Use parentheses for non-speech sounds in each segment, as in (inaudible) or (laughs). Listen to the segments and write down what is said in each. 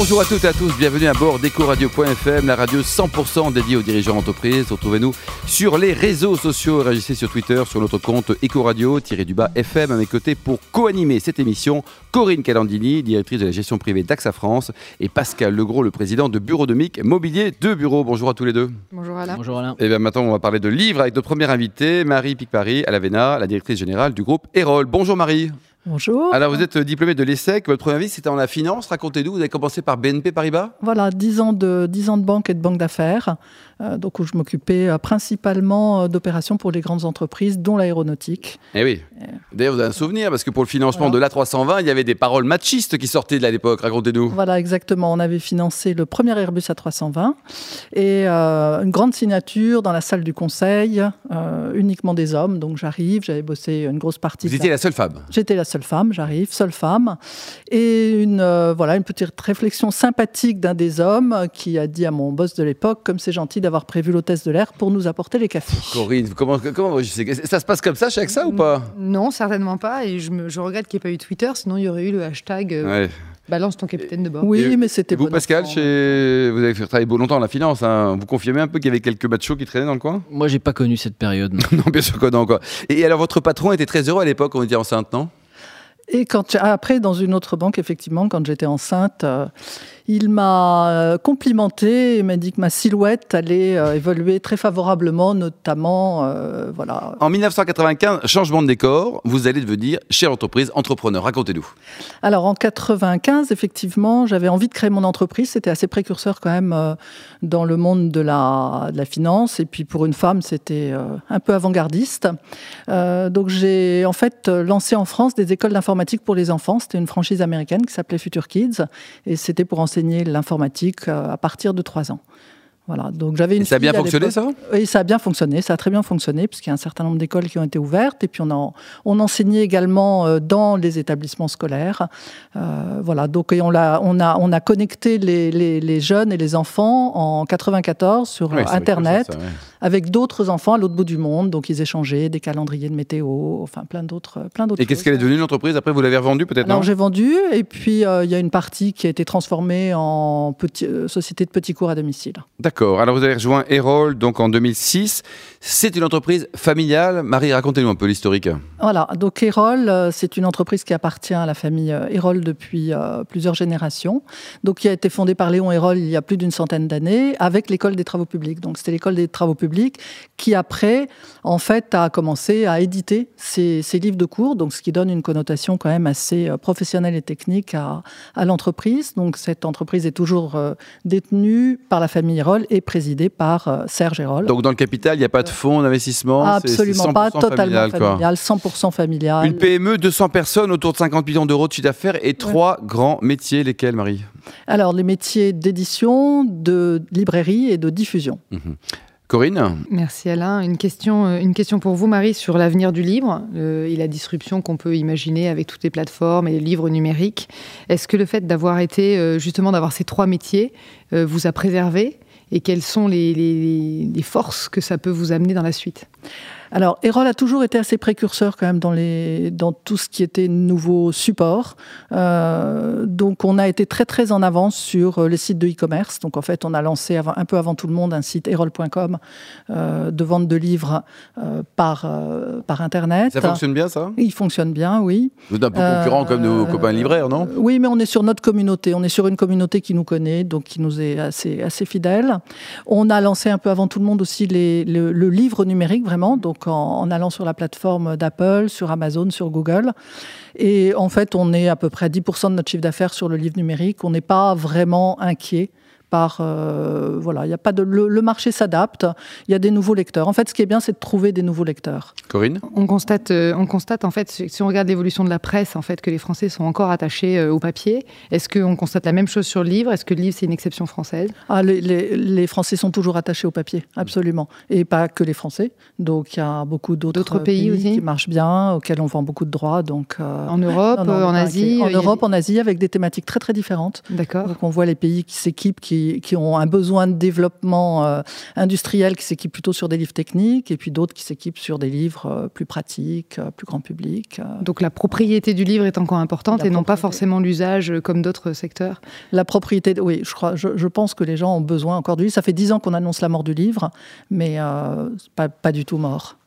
Bonjour à toutes et à tous, bienvenue à bord d'EcoRadio.fm, la radio 100% dédiée aux dirigeants d'entreprise. Retrouvez-nous sur les réseaux sociaux, réagissez sur Twitter, sur notre compte Ecoradio-du-bas FM à mes côtés pour co-animer cette émission. Corinne Calandini, directrice de la gestion privée d'AXA France et Pascal Legros, le président de Bureau de Mic Mobilier de Bureau. Bonjour à tous les deux. Bonjour Alain. Bonjour Alain. Et bien maintenant, on va parler de livres avec notre première invitée, Marie Picpari à la VENA, la directrice générale du groupe Erol. Bonjour Marie. Bonjour. Alors, vous êtes diplômé de l'ESSEC. Votre première vie, c'était en la finance. Racontez-nous. Vous avez commencé par BNP Paribas? Voilà, 10 ans de, 10 ans de banque et de banque d'affaires. Euh, donc, où je m'occupais euh, principalement euh, d'opérations pour les grandes entreprises, dont l'aéronautique. Eh oui. D'ailleurs, vous avez un souvenir, parce que pour le financement Voilà. de l'A320, il y avait des paroles machistes qui sortaient de l'époque. Racontez-nous. Voilà, exactement. On avait financé le premier Airbus A320 et euh, une grande signature dans la salle du conseil, euh, uniquement des hommes. Donc, j'arrive, j'avais bossé une grosse partie. Vous étiez la- seule femme. J'étais la seule femme, j'arrive, seule femme. Et une, euh, voilà, une petite réflexion sympathique d'un des hommes qui a dit à mon boss de l'époque, comme c'est gentil d'avoir prévu l'hôtesse de l'air pour nous apporter les cafés. Corinne, comment, comment je sais, ça se passe comme ça chez AXA ou pas? Non, certainement pas. Et je, me- je regrette qu'il n'y ait pas eu Twitter, sinon il y aurait eu le hashtag euh, Ouais. balance ton capitaine de bord. Oui, Et- mais c'était Et vous, bon Pascal, chez... vous avez fait travailler longtemps en la finance. hein. Vous confirmez un peu qu'il y avait quelques machos qui traînaient dans le coin? Moi, j'ai pas connu cette période. non. (laughs) Non, bien sûr que non. Quoi. Et alors, votre patron était très heureux à l'époque, on était enceinte, non? Et quand, après, dans une autre banque, effectivement, quand j'étais enceinte, euh, il m'a euh, complimenté et m'a dit que ma silhouette allait euh, évoluer très favorablement, notamment, euh, voilà. En 1995, changement de décor, vous allez devenir chef d'entreprise, entrepreneur. Racontez-nous. Alors en 95, effectivement, j'avais envie de créer mon entreprise. C'était assez précurseur quand même euh, dans le monde de la, de la finance. Et puis pour une femme, c'était euh, un peu avant-gardiste. Donc j'ai en fait lancé en France des écoles d'informatique pour les enfants. C'était une franchise américaine qui s'appelait Future Kids. Et c'était pour enseigner l'informatique euh, à partir de 3 ans. Voilà, donc j'avais une Et ça a bien fonctionné, ça? Oui, ça a bien fonctionné, ça a très bien fonctionné, puisqu'il y a un certain nombre d'écoles qui ont été ouvertes, et puis on, a, on enseignait également euh, dans les établissements scolaires. Euh, voilà, donc et on, l'a- on, a, on a connecté les, les- les jeunes et les enfants en 94 sur Oui, que Internet ça, ça, ouais. avec d'autres enfants à l'autre bout du monde, donc ils échangeaient des calendriers de météo, enfin plein d'autres plein d'autres Et qu'est-ce qu'elle est devenue l'entreprise? Après, vous l'avez revendue peut-être Alors non? j'ai vendu, et puis euh, il y a une partie qui a été transformée en petit- euh, société de petits cours à domicile. D'accord. Alors, vous avez rejoint Erol donc en 2006. C'est une entreprise familiale. Marie, racontez-nous un peu l'historique. Voilà, donc Erol, euh, c'est une entreprise qui appartient à la famille euh, Erol depuis euh, plusieurs générations, donc qui a été fondée par Léon Erol il y a plus d'une centaine d'années avec l'école des travaux publics. Donc c'était l'école des travaux publics qui après, en fait, a commencé à éditer ses, livres de cours, donc ce qui donne une connotation quand même assez professionnelle et technique à, l'entreprise. Donc cette entreprise est toujours détenue par la famille Erol et présidée par euh, Serge Erol. Donc, dans le capital, il n'y a pas de fonds d'investissement Absolument pas, 100% totalement familial, quoi. familial, 100% familial. Une PME, 200 personnes, autour de 50 millions d'euros de chiffre d'affaires et trois grands métiers. Lesquels, Marie? Alors, les métiers d'édition, de librairie et de diffusion. Corinne? Merci Alain. Une question, euh, une question pour vous Marie sur l'avenir du livre euh, et la disruption qu'on peut imaginer avec toutes les plateformes et les livres numériques. Est-ce que le fait d'avoir été euh, justement d'avoir ces trois métiers euh, vous a préservé? Et quelles sont les, forces que ça peut vous amener dans la suite? Alors, Erol a toujours été assez précurseur quand même dans, les, dans tout ce qui était nouveaux supports. Euh, donc, on a été très très en avance sur euh, les sites de e-commerce. Donc, en fait, on a lancé avant- un peu avant tout le monde un site erol.com euh, de vente de livres euh, par, par Internet. Ça fonctionne bien, ça? Il fonctionne bien, oui. Vous êtes un peu concurrent comme nos copains libraires, non? Oui, mais on est sur notre communauté. On est sur une communauté qui nous connaît, donc qui nous est assez, assez fidèle. On a lancé un peu avant tout le monde aussi les- le, le livre numérique, vraiment, donc en, en allant sur la plateforme d'Apple, sur Amazon, sur Google. Et en fait, on est à peu près à 10% de notre chiffre d'affaires sur le livre numérique. On n'est pas vraiment inquiet par euh, voilà, il y a pas de le, le marché s'adapte, il y a des nouveaux lecteurs. En fait, ce qui est bien, c'est de trouver des nouveaux lecteurs. Corinne On constate, euh, on constate en fait, si on regarde l'évolution de la presse, en fait, que les Français sont encore attachés euh, au papier. Est-ce qu'on constate la même chose sur le livre? Est-ce que le livre c'est une exception française? Ah, les, les- les Français sont toujours attachés au papier, absolument. Et pas que les Français. Donc, il y a beaucoup d'autres pays aussi? qui marchent bien, auxquels on vend beaucoup de droits. Donc, euh, En Europe, non, non, on en Asie. En Europe, en Asie, avec des thématiques très, très différentes. D'accord. Donc, on voit les pays qui s'équipent, qui qui, qui ont un besoin de développement euh, industriel qui s'équipent plutôt sur des livres techniques, et puis d'autres qui s'équipent sur des livres euh, plus pratiques, euh, plus grand public. Donc la propriété du livre est encore importante La et non pas forcément l'usage comme d'autres secteurs. La propriété, oui, je, crois, je, je pense que les gens ont besoin encore du livre. Ça fait dix ans qu'on annonce la mort du livre, mais euh, pas du tout mort.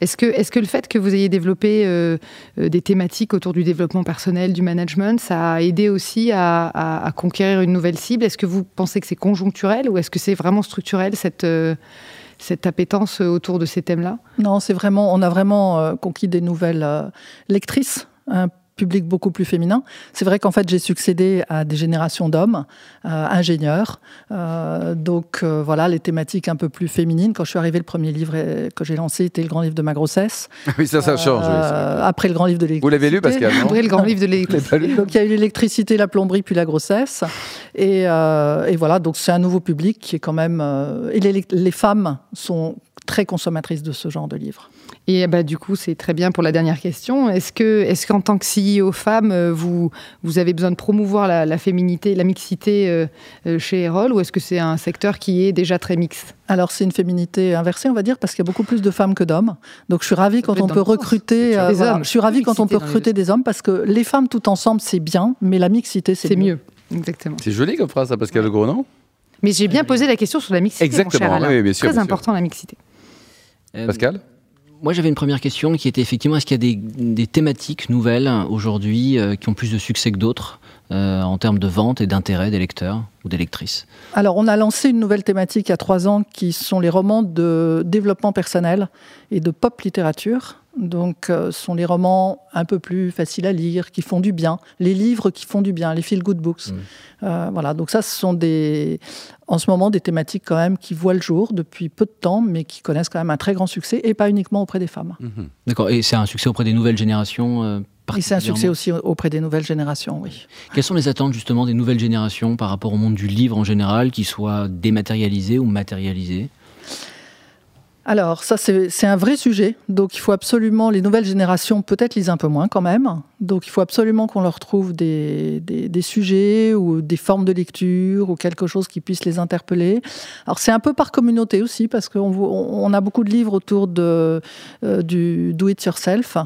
Est-ce que, est que le fait que vous ayez développé euh, euh, des thématiques autour du développement personnel, du management, ça a aidé aussi à, conquérir une nouvelle cible? Est-ce que vous pensez que c'est conjoncturel ou est-ce que c'est vraiment structurel, cette, euh, cette appétence autour de ces thèmes-là? Non, c'est vraiment, on a vraiment conquis des nouvelles lectrices, un public beaucoup plus féminin. C'est vrai qu'en fait, j'ai succédé à des générations d'hommes, euh, ingénieurs. Euh, donc euh, voilà, les thématiques un peu plus féminines. Quand je suis arrivée, le premier livre que j'ai lancé était le grand livre de ma grossesse. (laughs) oui, ça, ça change. oui, ça. après le grand livre de l'électricité. Vous l'avez lu, Pascal Après le grand livre de (laughs) l'électricité. Donc il y a eu l'électricité, la plomberie, puis la grossesse. Et, euh, et voilà, donc c'est un nouveau public qui est quand même... euh, et les, les femmes sont très consommatrices de ce genre de livres. Et bah, du coup, c'est très bien pour la dernière question. Est-ce que, est-ce qu'en tant que CEO femme, euh, vous, vous avez besoin de promouvoir la, la féminité, la mixité euh, euh, chez Erol, ou est-ce que c'est un secteur qui est déjà très mixte? Alors c'est une féminité inversée, on va dire, parce qu'il y a beaucoup plus de femmes que d'hommes. Donc je suis ravie quand on peut recruter... euh, Des voilà, hommes. Je suis ravie quand on peut recruter des hommes, parce que les femmes tout ensemble, c'est bien, mais la mixité, c'est mieux. Exactement. C'est joli comme phrase, ça, Pascal Gros, non? Mais j'ai bien posé la question sur la mixité. mon cher Exactement, Alain. oui, bien sûr, Très bien sûr. important la mixité. Euh, Pascal Moi, j'avais une première question qui était effectivement est-ce qu'il y a des, des thématiques nouvelles aujourd'hui euh, qui ont plus de succès que d'autres? Euh, en termes de vente et d'intérêt des lecteurs ou des lectrices Alors, on a lancé une nouvelle thématique il y a trois ans qui sont les romans de développement personnel et de pop littérature. Donc, euh, ce sont les romans un peu plus faciles à lire, qui font du bien, les livres qui font du bien, les feel good books. Mm. Euh, voilà, donc ça, ce sont des, en ce moment des thématiques quand même qui voient le jour depuis peu de temps, mais qui connaissent quand même un très grand succès et pas uniquement auprès des femmes. Mhm. D'accord. Et c'est un succès auprès des nouvelles générations euh, Et c'est un succès aussi auprès des nouvelles générations, oui. Quelles sont les attentes justement des nouvelles générations par rapport au monde du livre en général, qu'il soit dématérialisé ou matérialisé? Alors, ça, c'est un vrai sujet. Donc, il faut absolument, les nouvelles générations, peut-être lisent un peu moins quand même. Donc, il faut absolument qu'on leur trouve des, des, des sujets ou des formes de lecture ou quelque chose qui puisse les interpeller. Alors, c'est un peu par communauté aussi, parce qu'on on a beaucoup de livres autour de, euh, du do-it-yourself.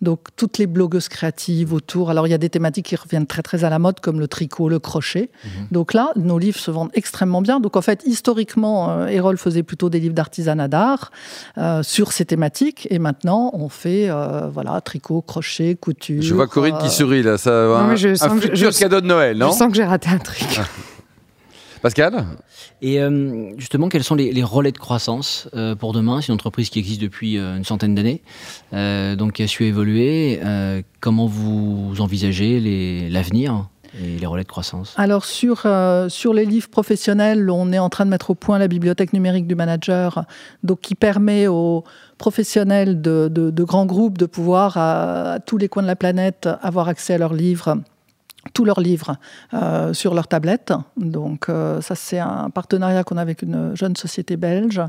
Donc, toutes les blogueuses créatives autour. Alors, il y a des thématiques qui reviennent très, très à la mode, comme le tricot, le crochet. Donc là, nos livres se vendent extrêmement bien. Donc en fait, historiquement, euh, Erol faisait plutôt des livres d'artisanat d'art euh, sur ces thématiques. Et maintenant, on fait euh, voilà, tricot, crochet, couture. Je vois Corinne euh, qui sourit, là. Ça, Non, un, mais je sens un que je- cadeau de Noël, non Je sens que j'ai raté un truc. Pascal Et euh, justement, quels sont les, les relais de croissance euh, pour demain? C'est une entreprise qui existe depuis euh, une centaine d'années, euh, donc qui a su évoluer. Euh, comment vous envisagez l'avenir? Et les relais de croissance. Alors sur, euh, sur les livres professionnels, on est en train de mettre au point la bibliothèque numérique du manager, donc qui permet aux professionnels de, de- grands groupes de pouvoir à tous les coins de la planète avoir accès à leurs livres tous leurs livres euh, sur leur tablette. Donc euh, ça, c'est un partenariat qu'on a avec une jeune société belge.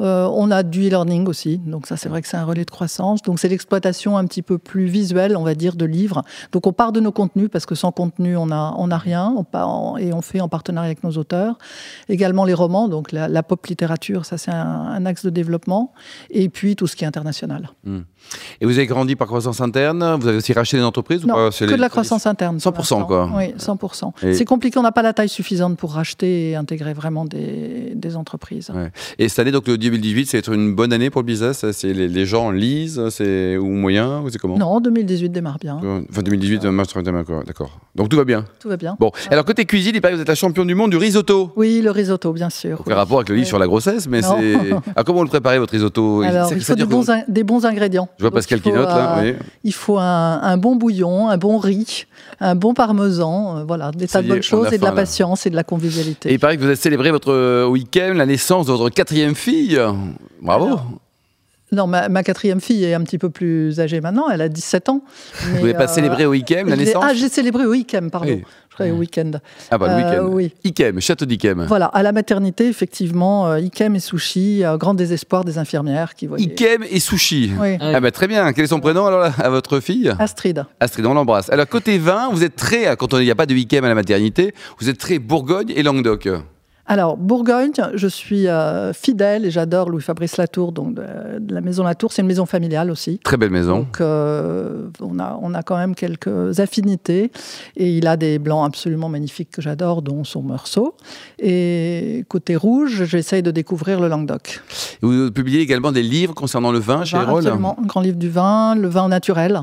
Euh, on a du e-learning aussi. Donc ça, c'est vrai que c'est un relais de croissance. Donc c'est l'exploitation un petit peu plus visuelle, on va dire, de livres. Donc on part de nos contenus parce que sans contenu, on n'a on a rien. On part en- et on fait en partenariat avec nos auteurs. Également les romans, donc la, la pop littérature, ça c'est un, un axe de développement. Et puis tout ce qui est international. Et vous avez grandi par croissance interne? Vous avez aussi racheté des entreprises ou Non, pas? Que les- de la croissance interne. pour 100%, l'instant. quoi. Oui, 100%. Et- C'est compliqué, on n'a pas la taille suffisante pour racheter et intégrer vraiment des, des entreprises. Ouais. Et cette année, donc le 2018, c'est être une bonne année pour le business C'est les, les gens lisent, c'est ou moyen, ou c'est comment? Non, 2018 démarre bien. Enfin 2018, euh, mars 31, d'accord. d'accord. Donc tout va bien. Tout va bien. Bon, alors côté cuisine, il paraît que vous êtes la championne du monde du risotto. Oui, le risotto, bien sûr. Aucun rapport avec le livre Oui. sur la grossesse, mais c'est. Alors (laughs) comment vous le préparez votre risotto? Alors, il faut des bons, des bons ingrédients. Je vois Donc, Pascal qui note là. euh, oui. Il faut un, un bon bouillon, un bon riz, un bon parmesan, euh, voilà, des tas de bonnes on choses et de la là. patience et de la Et convivialité. il paraît que vous avez célébré votre week-end, la naissance de votre quatrième fille. Bravo. Alors, Non, ma, ma quatrième fille est un petit peu plus âgée maintenant, elle a 17 ans. vous n'avez pas euh, célébré au week-end la naissance Ah, j'ai célébré au week-end, pardon. Oui. Je croyais au week-end. Ah bah le Euh, week-end. oui. Ikem, château d'Ikem. Voilà, à la maternité, effectivement, euh, Ikem et Sushi, grand désespoir des infirmières qui voyaient. Ikem et sushi. Oui. Ah, Ah bah très bien. Quel est son prénom alors à votre fille? Astrid. Astrid, on l'embrasse. Alors côté vin, vous êtes très, quand il n'y a pas de Ikem à la maternité, vous êtes très Bourgogne et Languedoc. Alors, Bourgogne, je suis euh, fidèle et j'adore Louis-Fabrice Latour, donc de, la maison Latour. C'est une maison familiale aussi. Très belle maison. Donc, euh, on, a, on a quand même quelques affinités. Et il a des blancs absolument magnifiques que j'adore, dont son Meursault. Et côté rouge, j'essaye de découvrir le Languedoc. Vous publiez également des livres concernant le vin chez Erol Absolument, un grand livre du vin, le vin naturel,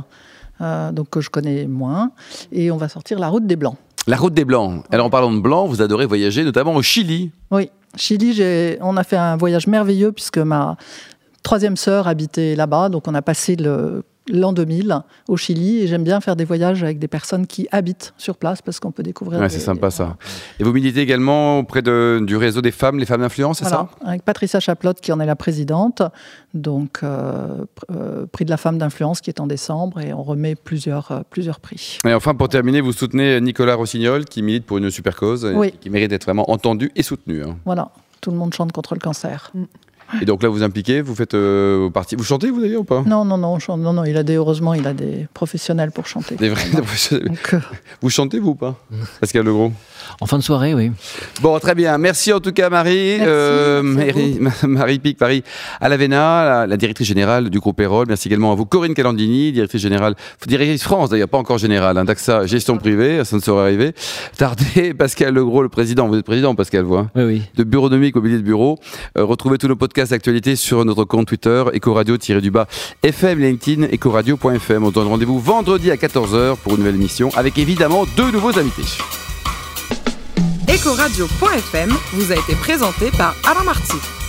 euh, donc que je connais moins. Et on va sortir La route des blancs. La route des Blancs. Alors en parlant de blanc, vous adorez voyager, notamment au Chili. Oui, Chili, on a fait un voyage merveilleux puisque ma troisième sœur habitait là-bas, donc on a passé le l'an 2000 au Chili et j'aime bien faire des voyages avec des personnes qui habitent sur place parce qu'on peut découvrir. Ouais, c'est sympa ça. Et vous militez également auprès de, du réseau des femmes, les femmes d'influence, c'est ça? Avec Patricia Chaplotte qui en est la présidente, donc euh, euh, prix de la femme d'influence qui est en décembre et on remet plusieurs, euh, plusieurs prix. Et enfin pour terminer, vous soutenez Nicolas Rossignol qui milite pour une super cause et qui mérite d'être vraiment entendu et soutenu. Hein. Voilà, tout le monde chante contre le cancer. Mm. Et donc là, vous impliquez, vous faites euh, partie. Vous chantez, vous d'ailleurs, ou pas? Non, non, non, non, non. Il a des, heureusement, il a des professionnels pour chanter. Des vrais professionnels. Euh, vous chantez, vous ou pas? Pascal Legros En fin de soirée, oui. Bon, très bien. Merci en tout cas, Marie. Merci, euh, Marie, Marie Pic, Paris Alavena, la, la directrice générale du groupe Erol. Merci également à vous, Corinne Calandini, directrice générale, directrice France, d'ailleurs, pas encore générale, hein, d'AXA Gestion Privée, ça ne saurait arriver. Tardé, (laughs) Pascal Legros, le président. Vous êtes président, Pascal, vous hein Oui, oui. De Bureau de Mobilier de Bureau. retrouvez tous nos podcasts d'actualité sur notre compte Twitter, Ecoradio-du-bas, FM, LinkedIn, Ecoradio.fm. On donne rendez-vous vendredi à 14h pour une nouvelle émission avec évidemment deux nouveaux invités. Ecoradio.fm vous a été présenté par Alain Marty.